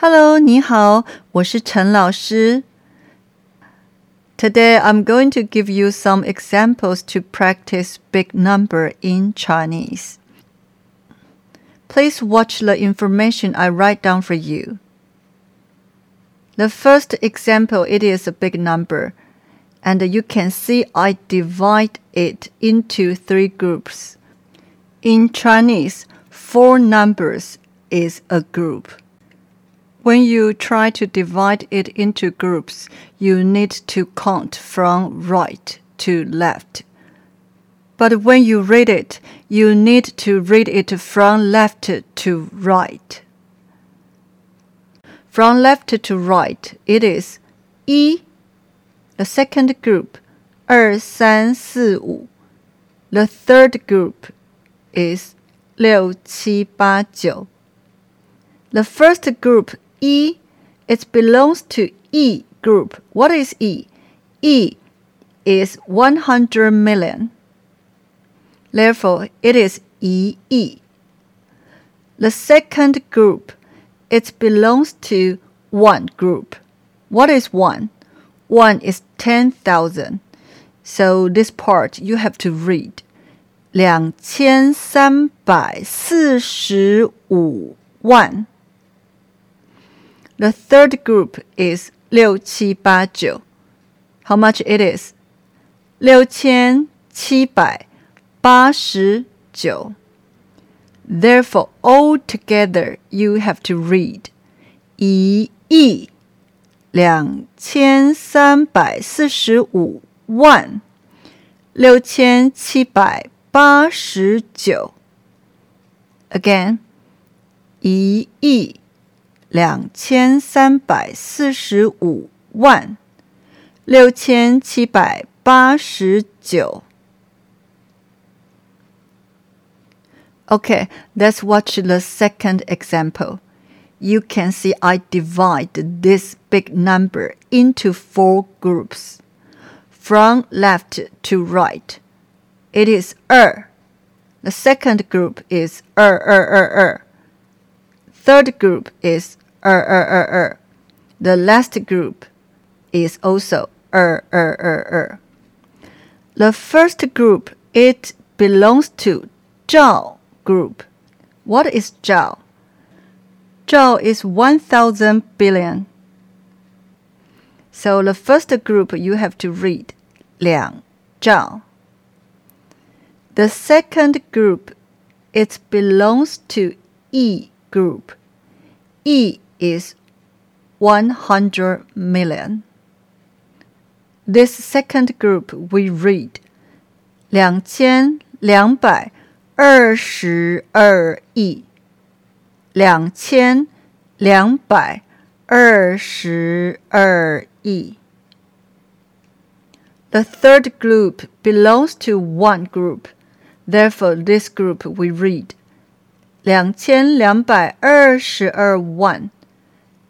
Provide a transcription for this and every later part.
Hello，你好，我是陈老师。Today I'm going to give you some examples to practice big number in Chinese. Please watch the information I write down for you. The first example, it is a big number, and you can see I divide it into three groups. In Chinese, four numbers is a group. When you try to divide it into groups, you need to count from right to left. But when you read it, you need to read it from left to right. From left to right, it is 一 The second group 二三四五 The third group is 六七八九 The first group E, it belongs to E group. What is E? E is 100 million. Therefore, it is EE. The second group, it belongs to Wan group. What is Wan? Wan is 10,000. So this part you have to read. 两千三百四十五万。the third group is 六七八九. How much it is? 六千七百八十九. Therefore, all together you have to read 一亿两千三百四十五万六千七百八十九. Again, 一亿 两千三百四十五万六千七百八十九。Okay, let's watch the second example. You can see I divide this big number into four groups. From left to right, it is 二. The second group is 二二二二. Third group is er, er, er, er. The last group is also er, er, er, er. The first group, it belongs to Zhao group. What is Zhao? Zhao is 1000 billion. So the first group you have to read Liang Zhao. The second group, it belongs to Yi group. Yi is 100 million. This second group we read 两千两百二十二亿，两千两百二十二亿。The third group belongs to Wan group, therefore this group we read 两千两百二十二万。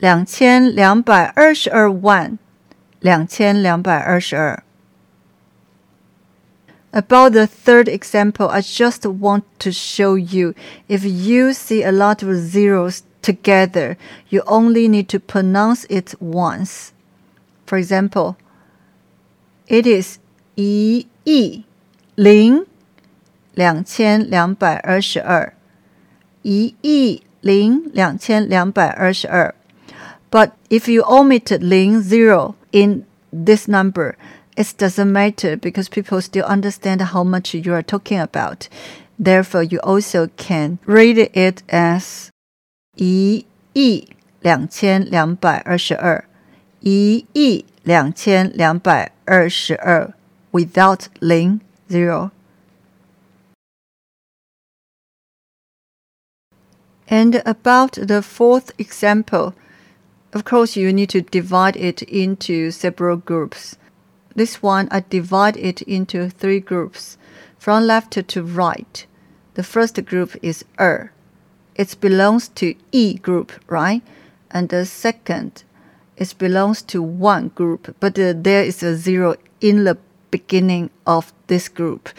两千两百二十二万两千两百二十二。About the third example, I just want to show you if you see a lot of zeros together, you only need to pronounce it once. For example, it is 一亿零两千两百二十二，一亿零两千两百二十二。 but if you omit ling zero in this number, it doesn't matter because people still understand how much you are talking about. Therefore, you also can read it as 一亿两千两百二十二，一亿两千两百二十二 without ling zero. And about the fourth example, of course, you need to divide it into several groups. This Wan, I divide it into three groups, from left to right. The first group is er. It belongs to E group, right? And the second, it belongs to one group, but uh, there is a zero in the beginning of this group.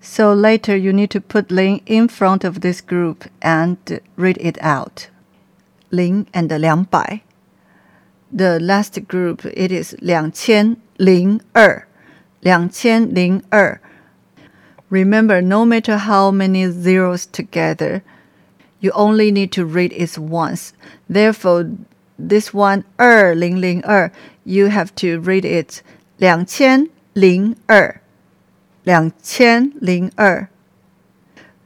So later you need to put Ling in front of this group and read it out. Ling and 两百 The last group it is 两千零二,两千零二. Remember, no matter how many zeros together, you only need to read it once. Therefore, this one 二零零二, you have to read it 两千零二。两千零二。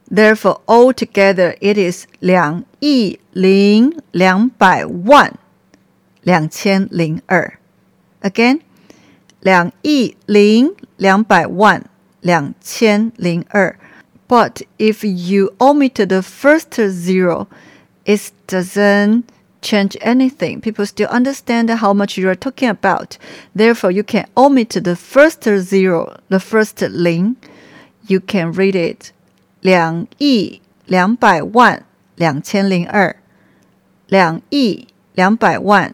Therefore, altogether it is 两亿零两百万 两千零二。Again, 两亿零两百万两千零二。But if you omit the first zero, it doesn't change anything. People still understand how much you are talking about. Therefore, you can omit the first zero, the first 零. You can read it 两亿两百万两千零二，两亿两百万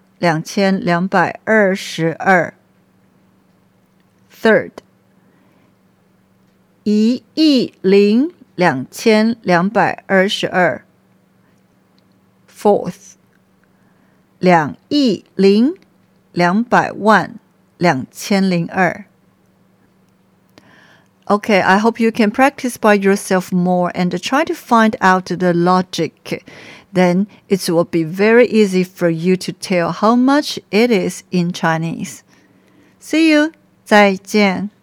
两千两百二十二。Third，一亿零两千两百二十二。Fourth。两亿零两百万两千零二。Okay, I hope you can practice by yourself more and try to find out the logic. Then it will be very easy for you to tell how much it is in Chinese. See you. 再见。